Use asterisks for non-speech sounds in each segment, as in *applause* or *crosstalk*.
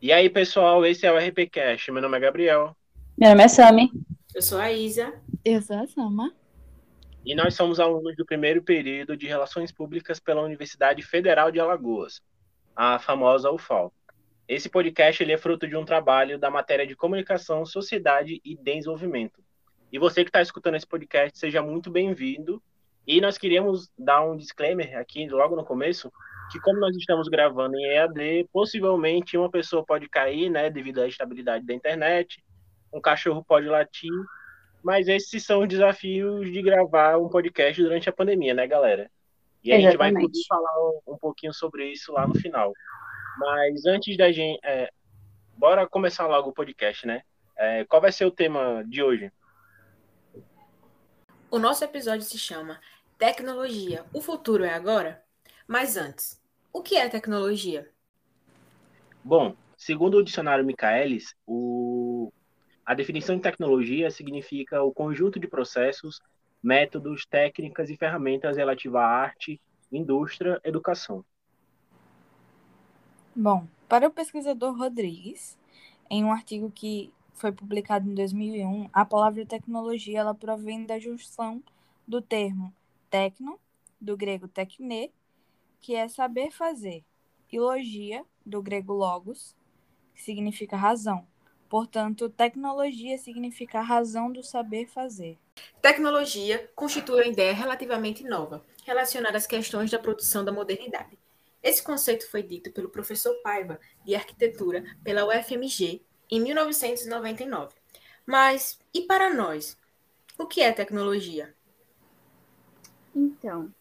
E aí, pessoal, esse é o RPCast. Meu nome é Gabriel. Meu nome é Sami. Eu sou a Isa. Eu sou a Sama. E nós somos alunos do primeiro período de Relações Públicas pela Universidade Federal de Alagoas, a famosa UFAL. Esse podcast ele é fruto de um trabalho da matéria de Comunicação, Sociedade e Desenvolvimento. E você que está escutando esse podcast, seja muito bem-vindo. E nós queríamos dar um disclaimer aqui logo no começo, que como nós estamos gravando em EAD, possivelmente uma pessoa pode cair, né, devido à estabilidade da internet, um cachorro pode latir, mas esses são os desafios de gravar um podcast durante a pandemia, né, galera? E a gente vai poder falar um, um, pouquinho sobre isso lá no final. Mas antes da gente. É, bora começar logo o podcast, né? É, qual vai ser o tema de hoje? O nosso episódio se chama Tecnologia: O futuro é agora? Mas antes, o que é tecnologia? Bom, segundo o dicionário Michaelis, o... a definição de tecnologia significa o conjunto de processos, métodos, técnicas e ferramentas relativas à arte, indústria, educação. Bom, para o pesquisador Rodrigues, em um artigo que foi publicado em 2001, a palavra tecnologia ela provém da junção do termo tecno, do grego tekne, que é saber fazer, e logia, do grego logos, que significa razão. Portanto, tecnologia significa a razão do saber fazer. Tecnologia constitui uma ideia relativamente nova, relacionada às questões da produção da modernidade. Esse conceito foi dito pelo professor Paiva, de arquitetura, pela UFMG, em 1999. Mas, e para nós? O que é tecnologia? Então,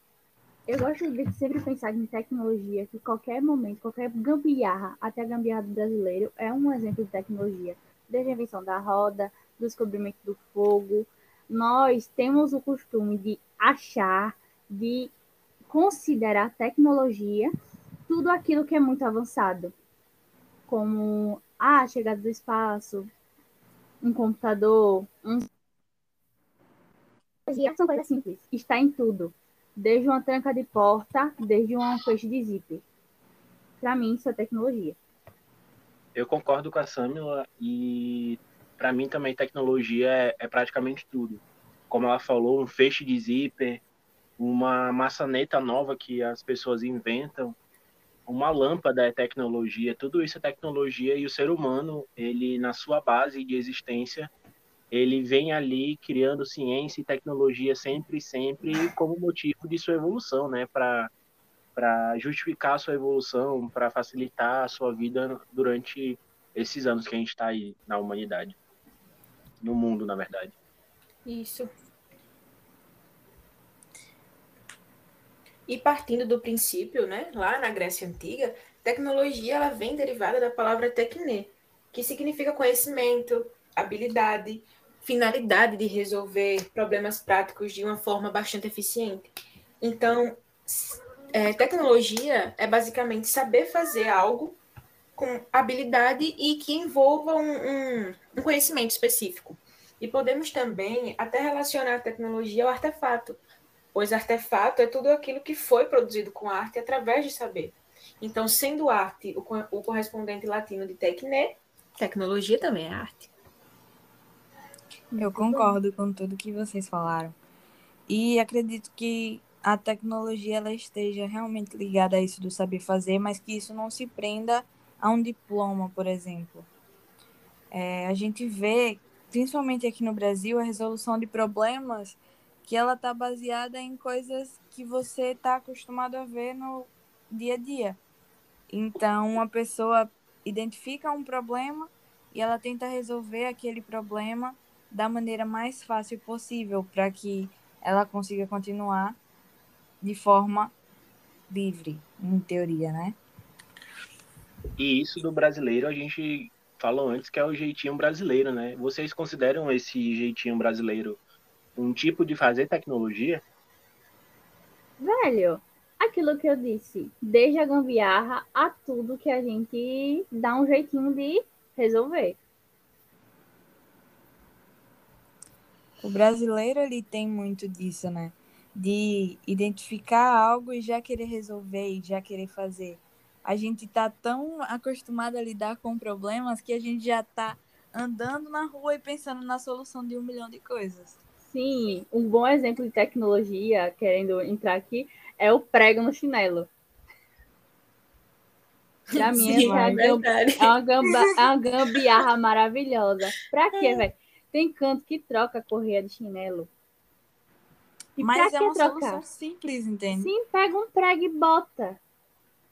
eu gosto de sempre pensar em tecnologia, que qualquer momento, qualquer gambiarra, até a gambiarra do brasileiro, é um exemplo de tecnologia. Desde a invenção da roda, do descobrimento do fogo, nós temos o costume de achar, de considerar tecnologia tudo aquilo que é muito avançado, como a chegada do espaço, um computador, um são coisas simples, está em tudo desde uma tranca de porta, desde um fecho de zíper. Para mim, isso é tecnologia. Eu concordo com a Samila e para mim também tecnologia é, é, praticamente tudo. Como ela falou, um feixe de zíper, uma maçaneta nova que as pessoas inventam, uma lâmpada é tecnologia, tudo isso é tecnologia e o ser humano, ele na sua base de existência, ele vem ali criando ciência e tecnologia sempre, sempre como motivo de sua evolução, né? Para para justificar a sua evolução, para facilitar a sua vida durante esses anos que a gente está aí na humanidade, no mundo, na verdade. Isso. E partindo do princípio, né, lá na Grécia Antiga, tecnologia ela vem derivada da palavra tecne, que significa conhecimento, habilidade, finalidade de resolver problemas práticos de uma forma bastante eficiente. Então, é, tecnologia é basicamente saber fazer algo com habilidade e que envolva um, um, um conhecimento específico. E podemos também até relacionar a tecnologia ao artefato, pois artefato é tudo aquilo que foi produzido com arte através de saber. Então, sendo arte o, o correspondente latino de tecne, tecnologia também é arte. Eu concordo com tudo que vocês falaram. E acredito que a tecnologia ela esteja realmente ligada a isso do saber fazer, mas que isso não se prenda a um diploma, por exemplo. É, a gente vê, principalmente aqui no Brasil, a resolução de problemas que ela está baseada em coisas que você está acostumado a ver no dia a dia. Então, uma pessoa identifica um problema e ela tenta resolver aquele problema da maneira mais fácil possível para que ela consiga continuar de forma livre, em teoria, né? E isso do brasileiro a gente falou antes que é o jeitinho brasileiro, né? Vocês consideram esse jeitinho brasileiro um tipo de fazer tecnologia? Velho, aquilo que eu disse, desde a gambiarra a tudo que a gente dá um jeitinho de resolver. O brasileiro ele tem muito disso, né? De identificar algo e já querer resolver e já querer fazer. A gente tá tão acostumado a lidar com problemas que a gente já tá andando na rua e pensando na solução de um milhão de coisas. Sim, um bom exemplo de tecnologia, querendo entrar aqui, é o prego no chinelo. Pra mim, Sim, essa é, a é é uma, é uma gambiarra maravilhosa. Pra quê, velho? Tem canto que troca a correia de chinelo. E Mas é que uma trocar? solução simples, entende? Sim, pega um prego e bota.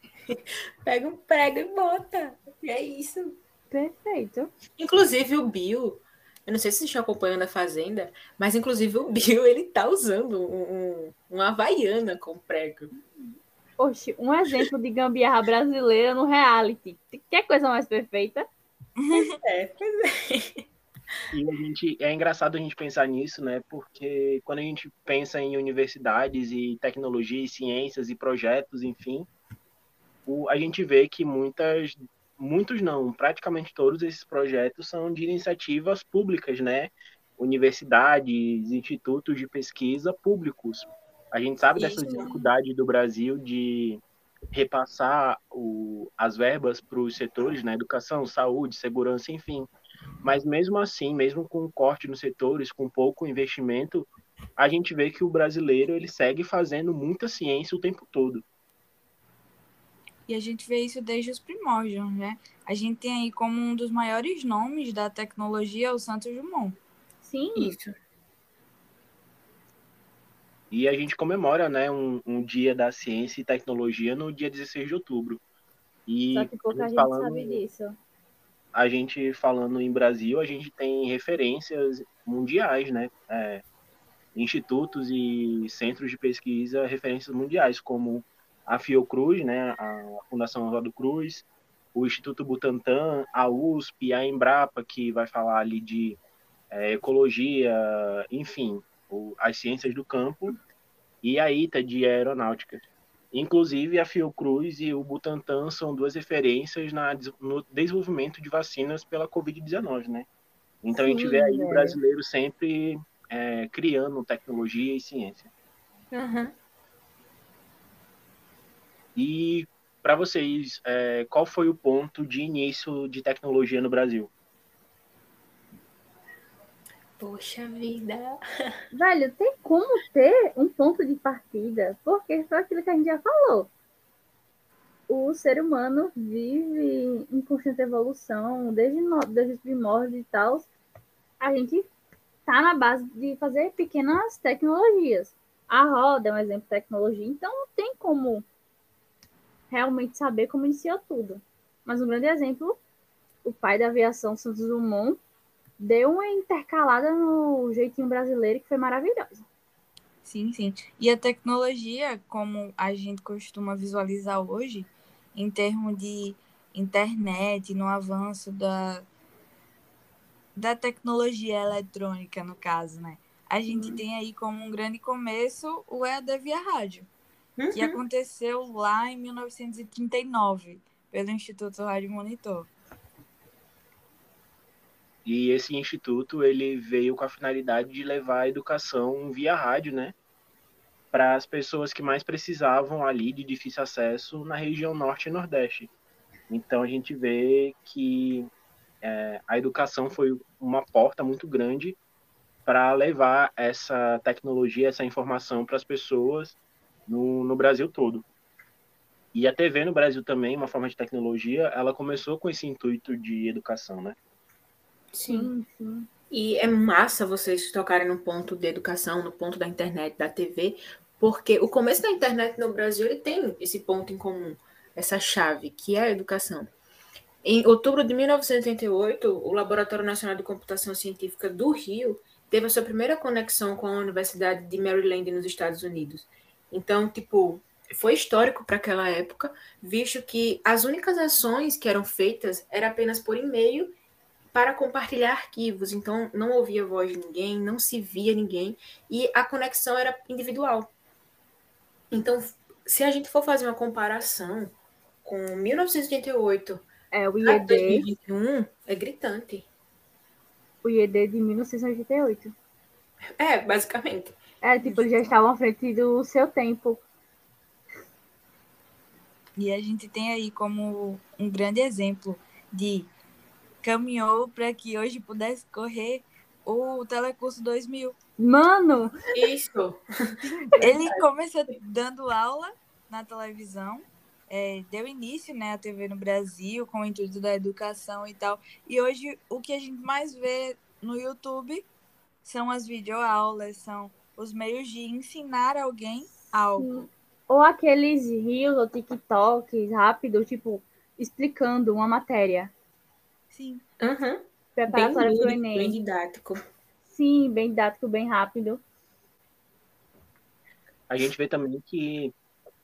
*laughs* Pega um prego e bota. E é isso. Perfeito. Inclusive o Bill, eu não sei se vocês estão acompanhando a Fazenda, mas inclusive o Bill, *laughs* ele tá usando um, um, uma havaiana com prego. Oxe, um exemplo de gambiarra brasileira no reality. Quer coisa mais perfeita? *laughs* É, pois é. E a gente, é engraçado a gente pensar nisso, né? Porque quando a gente pensa em universidades e tecnologia e ciências e projetos, enfim, o, a gente vê que muitas, muitos não, praticamente todos esses projetos são de iniciativas públicas, né? Universidades, institutos de pesquisa públicos. A gente sabe dessa Isso. dificuldade do Brasil de repassar o, as verbas para os setores, né? Educação, saúde, segurança, enfim. Mas mesmo assim, mesmo com corte nos setores, com pouco investimento, a gente vê que o brasileiro ele segue fazendo muita ciência o tempo todo. E a gente vê isso desde os primórdios, né? A gente tem aí como um dos maiores nomes da tecnologia o Santos Dumont. Sim, Isso. E a gente comemora, né, um, um dia da ciência e tecnologia no dia 16 de outubro. E só que pouca a gente falando- sabe disso. A gente falando em Brasil, a gente tem referências mundiais, né? É, institutos e centros de pesquisa, referências mundiais, como a Fiocruz, né? A Fundação Oswaldo Cruz, o Instituto Butantan, a USP, a Embrapa, que vai falar ali de é, ecologia, enfim, o- as ciências do campo, e a ITA de aeronáutica. Inclusive, a Fiocruz e o Butantan são duas referências na, no desenvolvimento de vacinas pela Covid-19, né? Então, a gente Sim, vê aí o velho. brasileiro sempre é, criando tecnologia e ciência. Uhum. E, para vocês, é, qual foi o ponto de início de tecnologia no Brasil? Poxa vida. *laughs* Velho, tem como ter um ponto de partida? Porque foi aquilo que a gente já falou. O ser humano vive em constante evolução, desde, desde os primórdios e tal. A gente tá na base de fazer pequenas tecnologias. A roda é um exemplo de tecnologia, então não tem como realmente saber como iniciou tudo. Mas um grande exemplo, o pai da aviação, Santos Dumont, deu uma intercalada no jeitinho brasileiro que foi maravilhosa. Sim, sim. E a tecnologia, como a gente costuma visualizar hoje, em termos de internet, no avanço da, da tecnologia eletrônica, no caso, né? A gente tem aí como um grande começo o EAD via rádio, que Uhum. aconteceu lá em 1939, pelo Instituto Rádio Monitor. E esse instituto ele veio com a finalidade de levar a educação via rádio, né, para as pessoas que mais precisavam ali de difícil acesso na região norte e nordeste. Então a gente vê que é, a educação foi uma porta muito grande para levar essa tecnologia, essa informação para as pessoas no, no Brasil todo. E a TV no Brasil também, uma forma de tecnologia, ela começou com esse intuito de educação, né? Sim. E é massa vocês tocarem no ponto de educação, no ponto da internet, da TV, porque o começo da internet no Brasil ele tem esse ponto em comum, essa chave, que é a educação. Em outubro de 1988, o Laboratório Nacional de Computação Científica do Rio teve a sua primeira conexão com a Universidade de Maryland nos Estados Unidos. Então, tipo, foi histórico para aquela época, visto que as únicas ações que eram feitas era apenas por e-mail para compartilhar arquivos. Então, não ouvia a voz de ninguém, não se via ninguém e a conexão era individual. Então, se a gente for fazer uma comparação com 1988 É, o IED, 2021, é gritante. o IED de 1988. É, basicamente. É, tipo, eles já estavam à frente do seu tempo. E a gente tem aí como um grande exemplo de caminhou para que hoje pudesse correr o Telecurso 2000. Mano! Isso! Ele começou dando aula na televisão, é, deu início né, à TV no Brasil com o intuito da educação e tal. E hoje o que a gente mais vê no YouTube são as videoaulas, são os meios de ensinar alguém algo. Ou aqueles rios ou TikToks rápido, tipo, explicando uma matéria. Sim. Uhum. Preparatória Bem para o Enem. bem didático. Sim, bem didático, bem rápido. A gente vê também que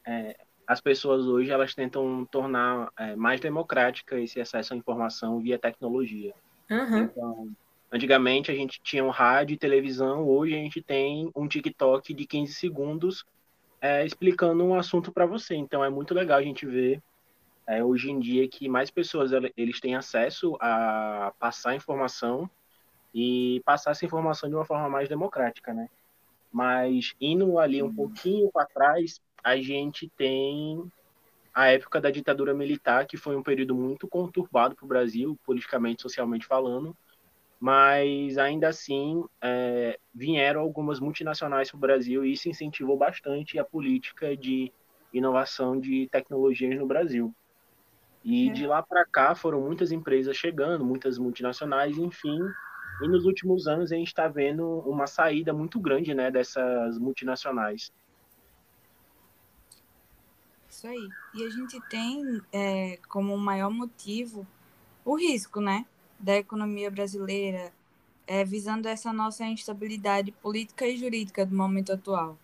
é, as pessoas hoje elas tentam tornar é, mais democrática esse acesso à informação via tecnologia. Uhum. Então, antigamente a gente tinha um rádio e televisão, hoje a gente tem um TikTok de 15 segundos é, explicando um assunto para você. Então é muito legal a gente ver é, hoje em dia que mais pessoas eles têm acesso a passar informação e passar essa informação de uma forma mais democrática, né? Mas indo ali um pouquinho para trás, a gente tem a época da ditadura militar, que foi um período muito conturbado para o Brasil, politicamente, socialmente falando, mas ainda assim é, vieram algumas multinacionais para o Brasil e isso incentivou bastante a política de inovação de tecnologias no Brasil. E É. de lá para cá foram muitas empresas chegando, muitas multinacionais, enfim. E nos últimos anos a gente está vendo uma saída muito grande né, dessas multinacionais. Isso aí. E a gente tem é, como maior motivo o risco, né? Da economia brasileira, é, visando essa nossa instabilidade política e jurídica do momento atual.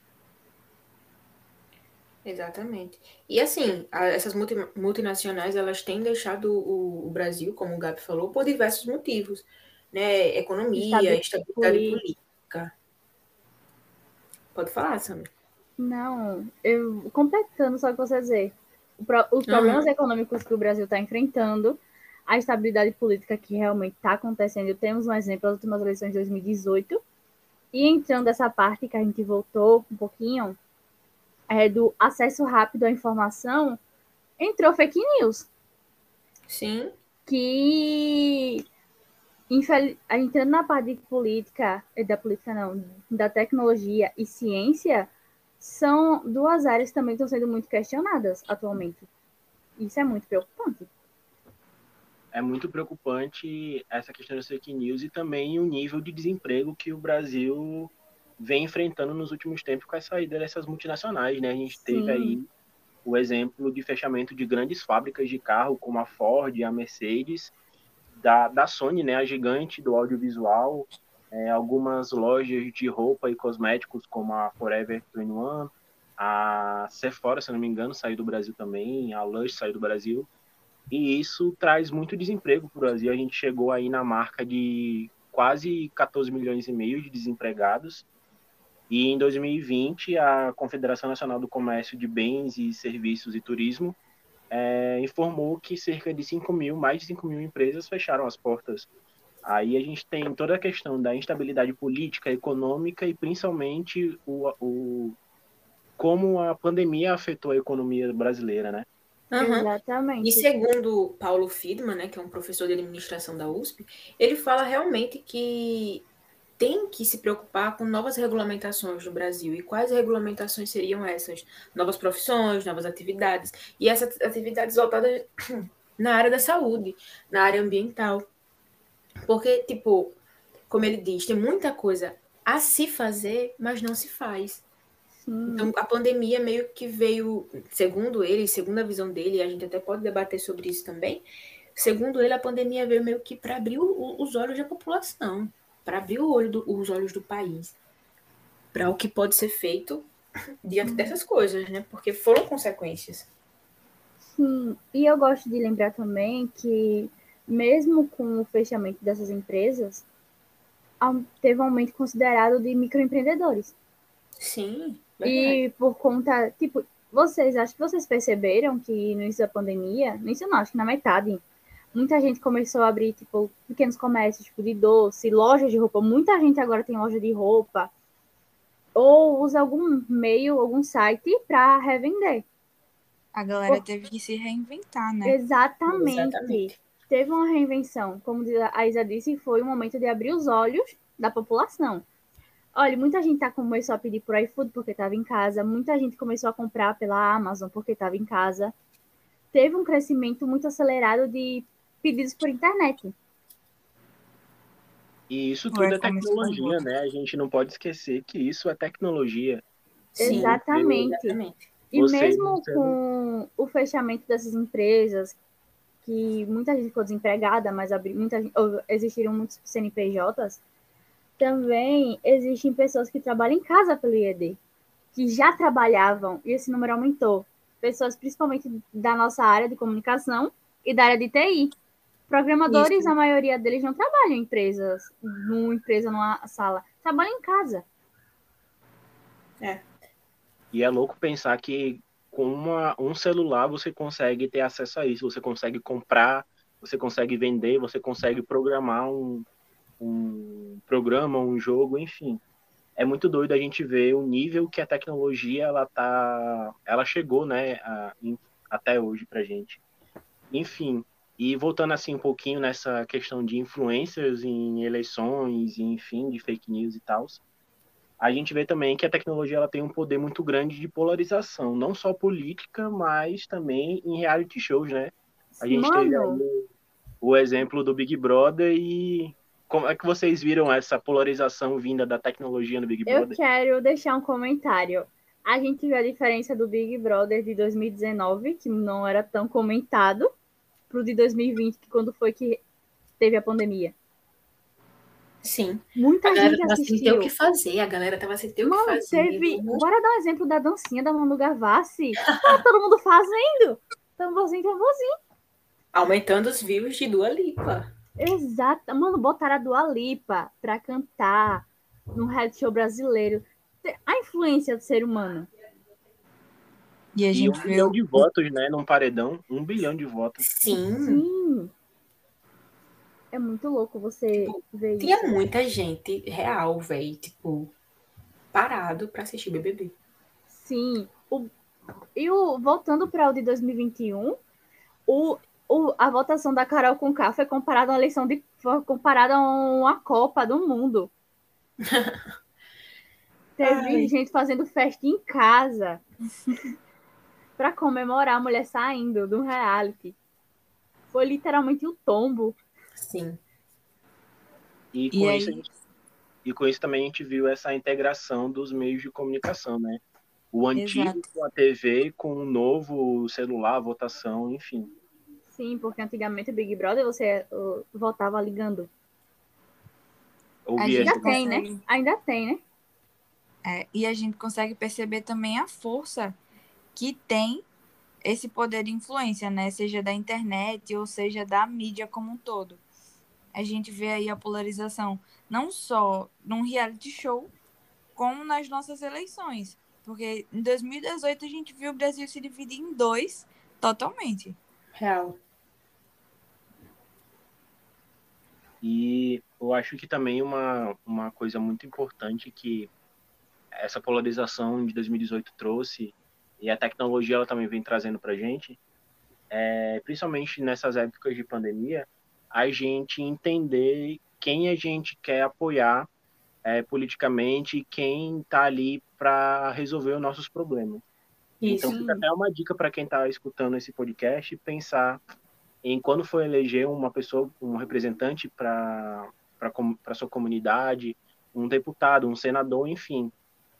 Exatamente. E assim, a- essas multi- multinacionais, elas têm deixado o, o Brasil, como o Gabi falou, por diversos motivos, né? Economia, estabilidade política. Pode falar, Samir. Não, eu completando só o que você dizer. Pro- os problemas econômicos que o Brasil está enfrentando, a estabilidade política que realmente está acontecendo. Temos um exemplo das últimas eleições de 2018. E entrando nessa parte que a gente voltou um pouquinho, é, do acesso rápido à informação, entrou fake news. Sim, que infel- entrando na parte de política, eh, da política não, da tecnologia e ciência, são duas áreas que também estão sendo muito questionadas atualmente. Isso é muito preocupante. É muito preocupante essa questão das fake news e também o nível de desemprego que o Brasil vem enfrentando nos últimos tempos com a saída dessas multinacionais, né? A gente teve Sim. aí o exemplo de fechamento de grandes fábricas de carro, como a Ford e a Mercedes, da, da Sony, né? A gigante do audiovisual, é, algumas lojas de roupa e cosméticos, como a Forever 21, a Sephora, se não me engano, saiu do Brasil também, a Lush saiu do Brasil. E isso traz muito desemprego para o Brasil. A gente chegou aí na marca de quase 14 milhões e meio de desempregados. E em 2020, a Confederação Nacional do Comércio de Bens e Serviços e Turismo é, informou que cerca de 5 mil, mais de 5 mil empresas fecharam as portas. Aí a gente tem toda a questão da instabilidade política, econômica e principalmente o, o como a pandemia afetou a economia brasileira, né? Aham. Exatamente. E segundo Paulo Friedman, né, que é um professor de administração da USP, ele fala realmente que tem que se preocupar com novas regulamentações no Brasil. E quais regulamentações seriam essas? Novas profissões, novas atividades. E essas atividades voltadas *coughs* na área da saúde, na área ambiental. Porque, tipo, como ele diz, tem muita coisa a se fazer, mas não se faz. Sim. Então, a pandemia meio que veio, segundo ele, segundo a visão dele, e a gente até pode debater sobre isso também. Segundo ele, a pandemia veio meio que para abrir o- os olhos da população, para abrir o olho do- os olhos do país, para o que pode ser feito diante dessas coisas, né? Porque foram consequências. Sim, e eu gosto de lembrar também que, mesmo com o fechamento dessas empresas, teve um aumento considerado de microempreendedores. Sim, verdade. E por conta, tipo, vocês, acho que vocês perceberam que no início da pandemia, no início não, acho que na metade, muita gente começou a abrir, tipo, pequenos comércios, tipo, de doce, lojas de roupa. Muita gente agora tem loja de roupa. Ou usa algum meio, algum site para revender. A galera teve que se reinventar, né? Exatamente. Exatamente. Teve uma reinvenção. Como a Isa disse, foi o momento de abrir os olhos da população. Olha, muita gente tá, começou a pedir por iFood porque estava em casa, muita gente começou a comprar pela Amazon porque estava em casa. Teve um crescimento muito acelerado de pedidos por internet. E isso O tudo é tecnologia, né? A gente não pode esquecer que isso é tecnologia. Sim, Exatamente. exatamente. E mesmo com o fechamento dessas empresas, que muita gente ficou desempregada, mas abri- muita gente- ou existiram muitos CNPJs, também existem pessoas que trabalham em casa pelo IED, que já trabalhavam, e esse número aumentou. Pessoas principalmente da nossa área de comunicação e da área de TI. Programadores, Isso. a maioria deles não trabalham em empresas, numa empresa, numa sala, trabalham em casa. E é louco pensar que com uma, um celular você consegue ter acesso a isso. Você consegue comprar, você consegue vender, você consegue programar um, um programa, um jogo, enfim. É muito doido a gente ver o nível que a tecnologia ela tá, ela chegou, né, a- em- até hoje pra gente. Enfim, e voltando assim um pouquinho nessa questão de influencers em eleições, enfim, de fake news e tal a gente vê também que a tecnologia ela tem um poder muito grande de polarização, não só política, mas também em reality shows, né? A gente teve Mano, aí o exemplo do Big Brother e como é que vocês viram essa polarização vinda da tecnologia no Big Eu Brother? quero deixar um comentário. A gente viu a diferença do Big Brother de 2019, que não era tão comentado, pro de 2020, que quando foi que teve a pandemia. Sim. Muita A galera gente tava sem ter assistiu. o que fazer, a galera tava sem ter o que Mano, fazer. teve. Vamos- Bora dar um exemplo da dancinha da Manu Gavassi. Tá todo mundo fazendo. Tamborzinho, tamborzinho. Aumentando os views de Dua Lipa. Exato. Mano, botaram a Dua Lipa pra cantar num reality show brasileiro. A influência do ser humano. E a E um gente vê bilhão de votos, né, num paredão, um bilhão de votos. Sim. Sim. É muito louco você ver Tinha isso. muita gente real, velho, tipo, parado pra assistir BBB. Sim. O, e o, voltando para o de 2021, o, o, a votação da Carol com K foi comparada a uma eleição de foi comparada a uma Copa do Mundo. *laughs* Teve Ai. gente fazendo festa em casa *laughs* para comemorar a mulher saindo do reality. Foi literalmente o tombo. Sim. E E com, aí- isso, a gente- e com isso também a gente viu essa integração dos meios de comunicação, né? O antigo Exato. com a TV, com o novo celular, votação, enfim. Sim, porque antigamente o Big Brother você uh, votava ligando. A Ouvia gente Ainda tem, né? Ainda tem, né? É, e a gente consegue perceber também a força que tem esse poder de influência, né? Seja da internet ou seja da mídia como um todo. A gente vê aí a polarização não só num reality show, como nas nossas eleições. Porque em 2018 a gente viu o Brasil se dividir em dois totalmente. Real. E eu acho que também uma, uma coisa muito importante que essa polarização de 2018 trouxe, e a tecnologia ela também vem trazendo para gente, é, principalmente nessas épocas de pandemia, a gente entender quem a gente quer apoiar é, politicamente e quem está ali para resolver os nossos problemas. Isso. Então fica até uma dica para quem está escutando esse podcast pensar em quando for eleger uma pessoa, um representante para para sua comunidade, um deputado, um senador, enfim,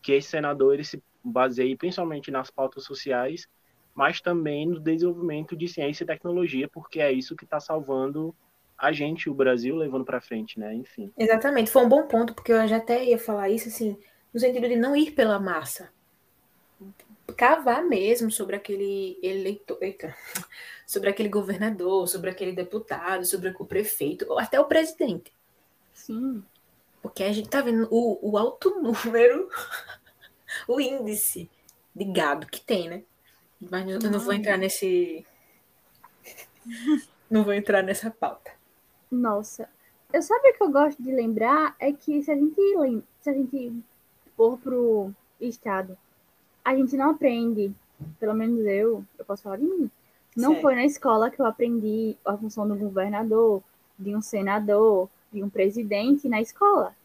que esse senador ele se baseie principalmente nas pautas sociais, mas também no desenvolvimento de ciência e tecnologia, porque é isso que está salvando a gente, o Brasil, levando para frente, né? Enfim. Exatamente. Foi um bom ponto, porque eu já até ia falar isso, assim, no sentido de não ir pela massa. Cavar mesmo sobre aquele eleitor, eita, *laughs* sobre aquele governador, sobre aquele deputado, sobre o prefeito, ou até o presidente. Sim. Porque a gente tá vendo o, o alto *laughs* número, o índice de gado que tem, né? Mas eu não vou entrar nesse. *laughs* Não vou entrar nessa pauta. Nossa. Eu sabe o que eu gosto de lembrar é que se a gente lem- se a gente for pro estado, a gente não aprende pelo menos eu, eu posso falar de mim. Não Certo. foi na escola que eu aprendi a função do governador, de um senador, de um presidente na escola.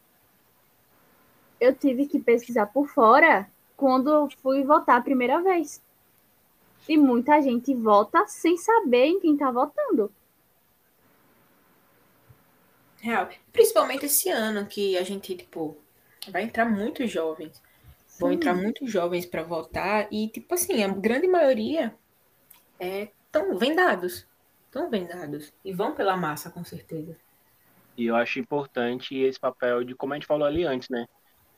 Eu tive que pesquisar por fora quando eu fui votar a primeira vez. E muita gente vota sem saber em quem tá votando. Real. Principalmente esse ano que a gente, tipo, vai entrar muitos jovens. Vão entrar muitos jovens para votar e, tipo assim, a grande maioria é, tão vendados. Estão vendados. E vão pela massa, com certeza. E eu acho importante esse papel de, como a gente falou ali antes, né?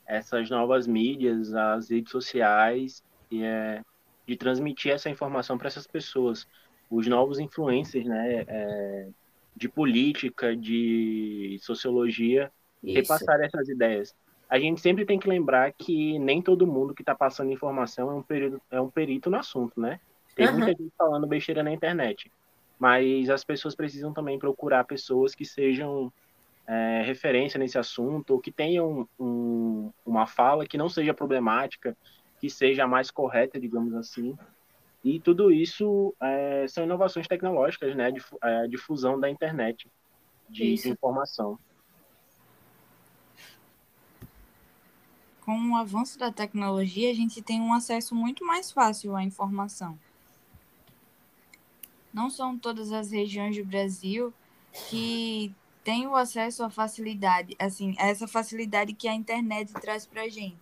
Essas novas mídias, as redes sociais, e é, de transmitir essa informação para essas pessoas. Os novos influencers, né? é, de política, de sociologia, Isso. repassar essas ideias. A gente sempre tem que lembrar que nem todo mundo que está passando informação é um, perito, é um perito no assunto, né? Tem Aham. muita gente falando besteira na internet. Mas as pessoas precisam também procurar pessoas que sejam é, referência nesse assunto, ou que tenham um- uma fala que não seja problemática, que seja mais correta, digamos assim. E tudo isso é, são inovações tecnológicas, né? Difu- é, difusão da internet, de Isso. informação. Com o avanço da tecnologia, a gente tem um acesso muito mais fácil à informação. Não são todas as regiões do Brasil que têm o acesso à facilidade, assim, a essa facilidade que a internet traz para a gente.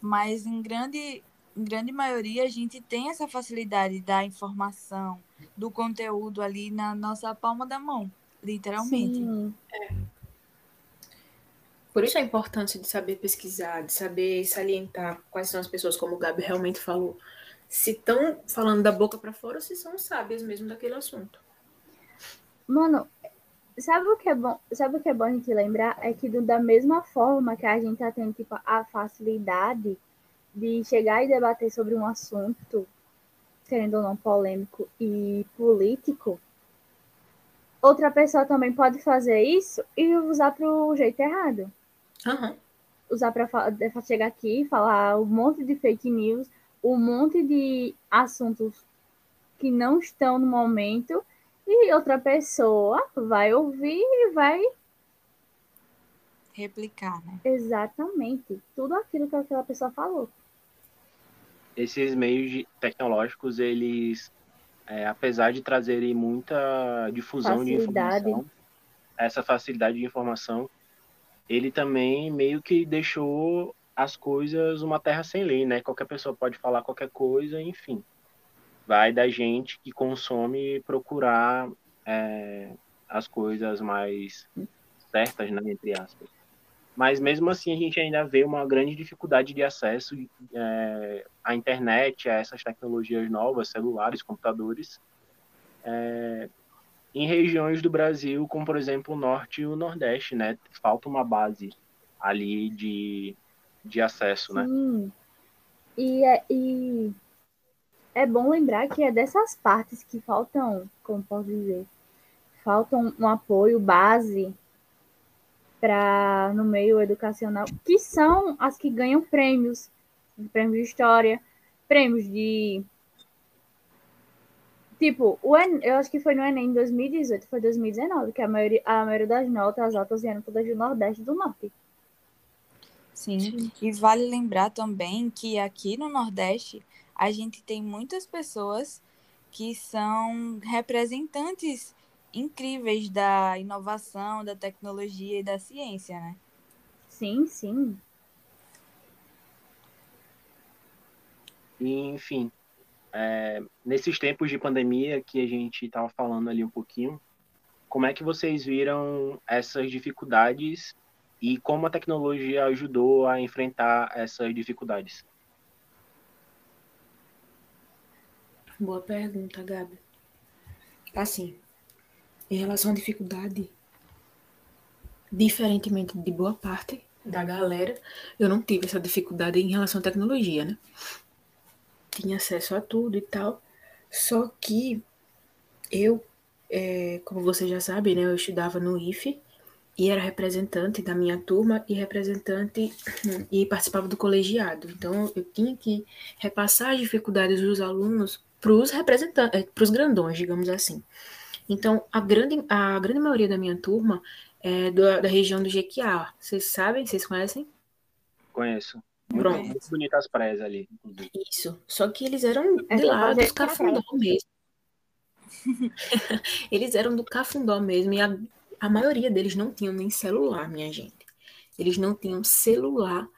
Mas em grande, em grande maioria a gente tem essa facilidade da informação, do conteúdo ali na nossa palma da mão, literalmente. Sim. Por isso a importância de saber pesquisar, de saber salientar quais são as pessoas, como o Gabi realmente falou. Se estão falando da boca para fora ou se são sábias mesmo daquele assunto. Mano, sabe o que é bom? Sabe o que é bom a gente lembrar? É que do- da mesma forma que a gente tá tendo tipo, a facilidade de chegar e debater sobre um assunto, querendo ou não polêmico e político, outra pessoa também pode fazer isso e usar pro jeito errado. Aham. Usar para chegar aqui e falar um monte de fake news, um monte de assuntos que não estão no momento e outra pessoa vai ouvir e vai Replicar, né? exatamente tudo aquilo que aquela pessoa falou. esses meios de- tecnológicos, eles, é, apesar de trazerem muita difusão de Facilidade. informação, essa facilidade de informação, ele também meio que deixou as coisas uma terra sem lei, né? Qualquer pessoa pode falar qualquer coisa, enfim. Vai da gente que consome procurar é, as coisas mais certas, né? Entre aspas. Mas mesmo assim a gente ainda vê uma grande dificuldade de acesso é, à internet, a essas tecnologias novas, celulares, computadores, é, em regiões do Brasil, como por exemplo o Norte e o Nordeste, né? Falta uma base ali de, de acesso, né? Sim. E é, e é bom lembrar que é dessas partes que faltam, como posso dizer, faltam um apoio base para no meio educacional, que são as que ganham prêmios, prêmios de história, prêmios de tipo, o En- eu acho que foi no Enem em 2018, foi 2019, que a maioria, a maioria das notas, as altas vieram todas do Nordeste e do Norte. Sim. E vale lembrar também que aqui no Nordeste a gente tem muitas pessoas que são representantes incríveis da inovação, da tecnologia e da ciência, né? Sim, sim. E, enfim, é, nesses tempos de pandemia que a gente estava falando ali um pouquinho, como é que vocês viram essas dificuldades e como a tecnologia ajudou a enfrentar essas dificuldades? Boa pergunta, Gabi. Assim, em relação à dificuldade, diferentemente de boa parte da galera, eu não tive essa dificuldade em relação à tecnologia, né? Tinha acesso a tudo e tal. Só que eu, é, como você já sabe, né? Eu estudava no IFE e era representante da minha turma e representante e participava do colegiado. Então eu tinha que repassar as dificuldades dos alunos para os representantes, para os grandões, digamos assim. Então a grande, a grande maioria da minha turma é da, da região do Jequiá. Vocês sabem? Vocês conhecem? Conheço. Muito, Pronto. muito bonitas praias ali. Isso. Só que eles eram é de lá, dos Cafundó mesmo. *laughs* eles eram do Cafundó mesmo. E a, a maioria deles não tinham nem celular, minha gente. Eles não tinham celular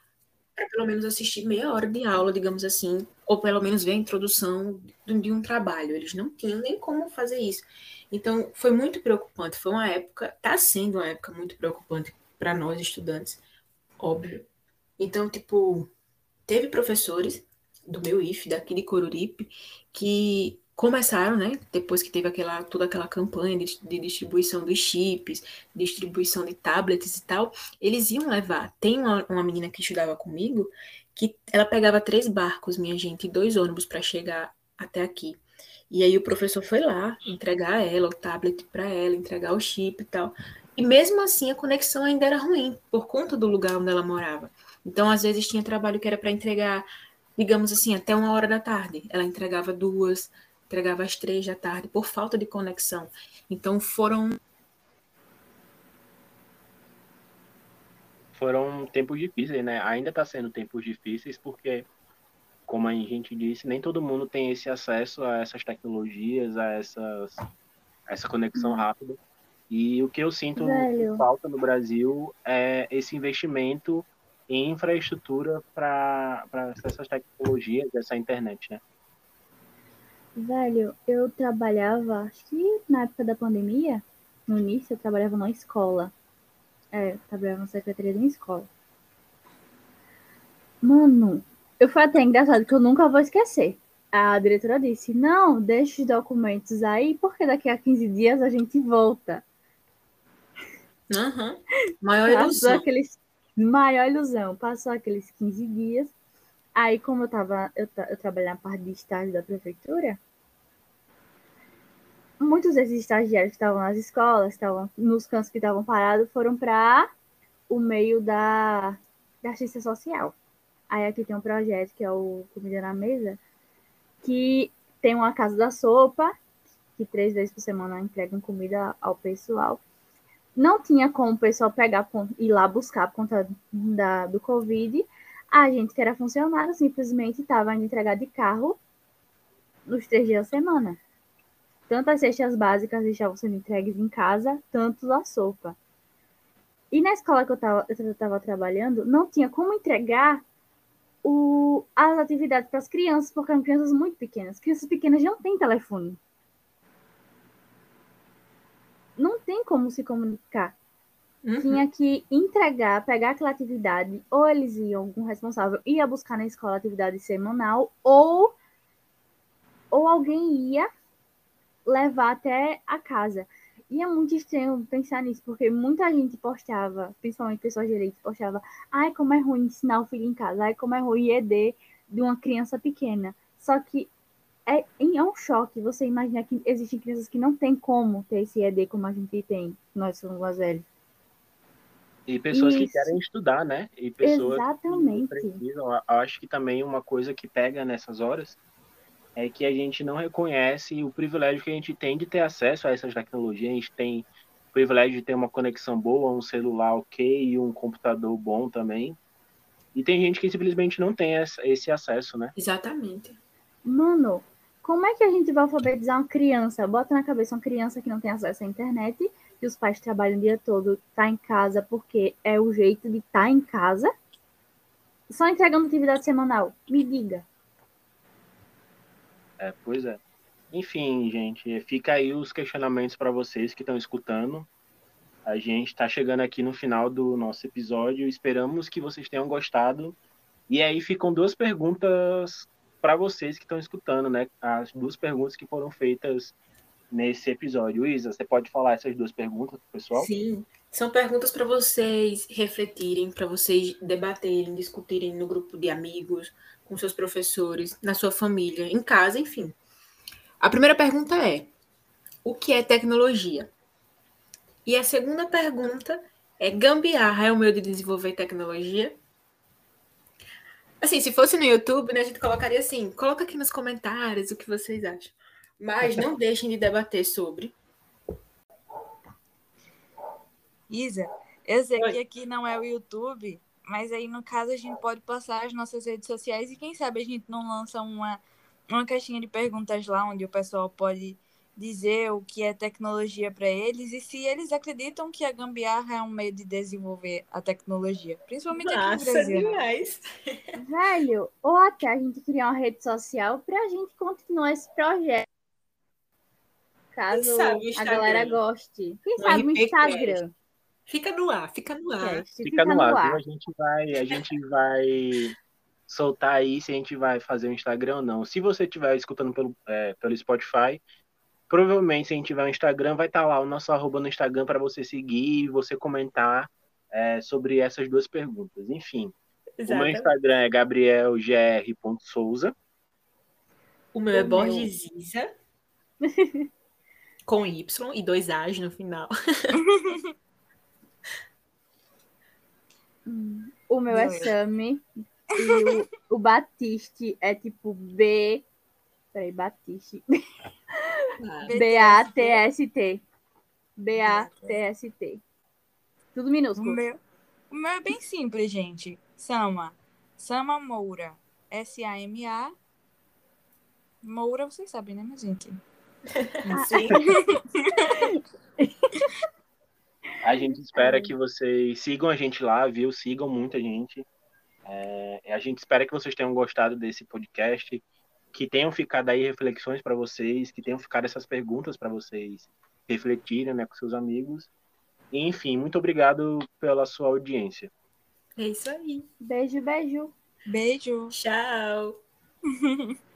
para pelo menos assistir meia hora de aula, digamos assim, ou pelo menos ver a introdução de um trabalho. Eles não tinham nem como fazer isso. Então, foi muito preocupante. Foi uma época, está sendo uma época muito preocupante para nós estudantes, óbvio. Então, tipo, teve professores do meu IF, daqui de Coruripe, que começaram, né, depois que teve aquela, toda aquela campanha de, de, distribuição dos chips, distribuição de tablets e tal, eles iam levar. Tem uma, uma menina que estudava comigo que ela pegava três barcos, minha gente, e dois ônibus para chegar até aqui. E aí o professor foi lá entregar ela o tablet para ela, entregar o chip e tal. E mesmo assim a conexão ainda era ruim por conta do lugar onde ela morava. Então às vezes tinha trabalho que era para entregar, digamos assim, até uma hora da tarde. Ela entregava duas, entregava às três da tarde por falta de conexão. Então foram foram tempos difíceis, né? Ainda está sendo tempos difíceis porque como a gente disse, nem todo mundo tem esse acesso a essas tecnologias, a essas, essa conexão uhum. rápida. E o que eu sinto Velho. falta no Brasil é esse investimento em infraestrutura para essas tecnologias, essa internet, né? Velho, eu trabalhava, acho que na época da pandemia, no início, eu trabalhava numa escola. É, trabalhava na secretaria de uma escola. Mano, eu foi até engraçado que eu nunca vou esquecer. A diretora disse: Não, deixe os documentos aí, porque daqui a 15 dias a gente volta. Uhum. Maior Passou ilusão. Aqueles... Maior ilusão. Passou aqueles 15 dias. Aí, como eu tava, eu, eu trabalhava na parte de estágio da prefeitura, muitos desses estagiários que estavam nas escolas, estavam nos campos que estavam parados, foram para o meio da, da social. Aí aqui tem um projeto que é o Comida na Mesa, que tem uma casa da sopa, que três vezes por semana entregam comida ao pessoal. Não tinha como o pessoal pegar, ir lá buscar por conta da, do Covid. A gente que era funcionário simplesmente estava indo entregar de carro nos três dias da semana. Tanto as cestas básicas estavam sendo entregues em casa, tanto a sopa. E na escola que eu estava trabalhando, não tinha como entregar o, as atividades para as crianças, porque eram crianças muito pequenas. Crianças pequenas não têm telefone. Não tem como se comunicar. Uhum. Tinha que entregar, pegar aquela atividade, ou eles iam, algum responsável ia buscar na escola a atividade semanal, ou, ou alguém ia levar até a casa. E é muito estranho pensar nisso, porque muita gente postava, principalmente pessoas de direito, postava, ai, como é ruim ensinar o filho em casa, ai, como é ruim ED de uma criança pequena. Só que é, é um choque você imaginar que existem crianças que não têm como ter esse ED como a gente tem, nós somos mais velhos. E pessoas Isso. que querem estudar, né? E pessoas Exatamente. que precisam. Eu acho que também uma coisa que pega nessas horas é que a gente não reconhece o privilégio que a gente tem de ter acesso a essas tecnologias. A gente tem o privilégio de ter uma conexão boa, um celular ok e um computador bom também. E tem gente que simplesmente não tem esse acesso, né? Exatamente. Mano, como é que a gente vai alfabetizar uma criança? Bota na cabeça uma criança que não tem acesso à internet, que os pais trabalham o dia todo, tá em casa porque é o jeito de estar tá em casa, só entregando atividade semanal. Me diga. É, pois é. Enfim, gente, fica aí os questionamentos para vocês que estão escutando. A gente está chegando aqui no final do nosso episódio. Esperamos que vocês tenham gostado. E aí ficam duas perguntas para vocês que estão escutando, né? As duas perguntas que foram feitas nesse episódio. Isa, você pode falar essas duas perguntas pessoal? Sim, são perguntas para vocês refletirem, para vocês debaterem, discutirem no grupo de amigos, com seus professores, na sua família, em casa, enfim. A primeira pergunta é: o que é tecnologia? E a segunda pergunta É gambiarra é o meio de desenvolver tecnologia? Assim, se fosse no YouTube, né, a gente colocaria assim, coloca aqui nos comentários o que vocês acham. Mas não deixem de debater sobre. Isa, eu sei que aqui não é o YouTube, mas aí no caso a gente pode passar as nossas redes sociais e quem sabe a gente não lança uma, uma caixinha de perguntas lá onde o pessoal pode dizer o que é tecnologia para eles e se eles acreditam que a gambiarra é um meio de desenvolver a tecnologia, principalmente Nossa, aqui no Brasil. Né? Demais. Velho, ou até a gente criar uma rede social para a gente continuar esse projeto. Caso a galera goste. Quem sabe no Instagram. Fica no ar, fica no ar. Fica, fica no, no ar, ar. Viu? A gente vai, a gente vai soltar aí se a gente vai fazer o Instagram ou não. Se você estiver escutando pelo, é, pelo Spotify, provavelmente se a gente tiver o Instagram, vai estar tá lá o nosso arroba no Instagram para você seguir e você comentar é, sobre essas duas perguntas. Enfim, Exato. o meu Instagram é gabrielgr.souza. O meu é Borges Isa. *laughs* com Y e dois A's no final. *laughs* O meu é Sami. E o, o Batiste é tipo B. Peraí, Batiste. B-A-T-S-T. B-A-T-S-T. Tudo minúsculo. O meu, o meu é bem simples, gente. Sama. Sama Moura. S-A-M-A. Moura, vocês sabem, né, minha gente? *laughs* Sim. *laughs* A gente espera que vocês sigam a gente lá, viu? Sigam muita gente. É, a gente espera que vocês tenham gostado desse podcast, que tenham ficado aí reflexões para vocês, que tenham ficado essas perguntas para vocês refletirem né, com seus amigos. E, enfim, muito obrigado pela sua audiência. É isso aí. Beijo, beijo. Beijo. Tchau. *laughs*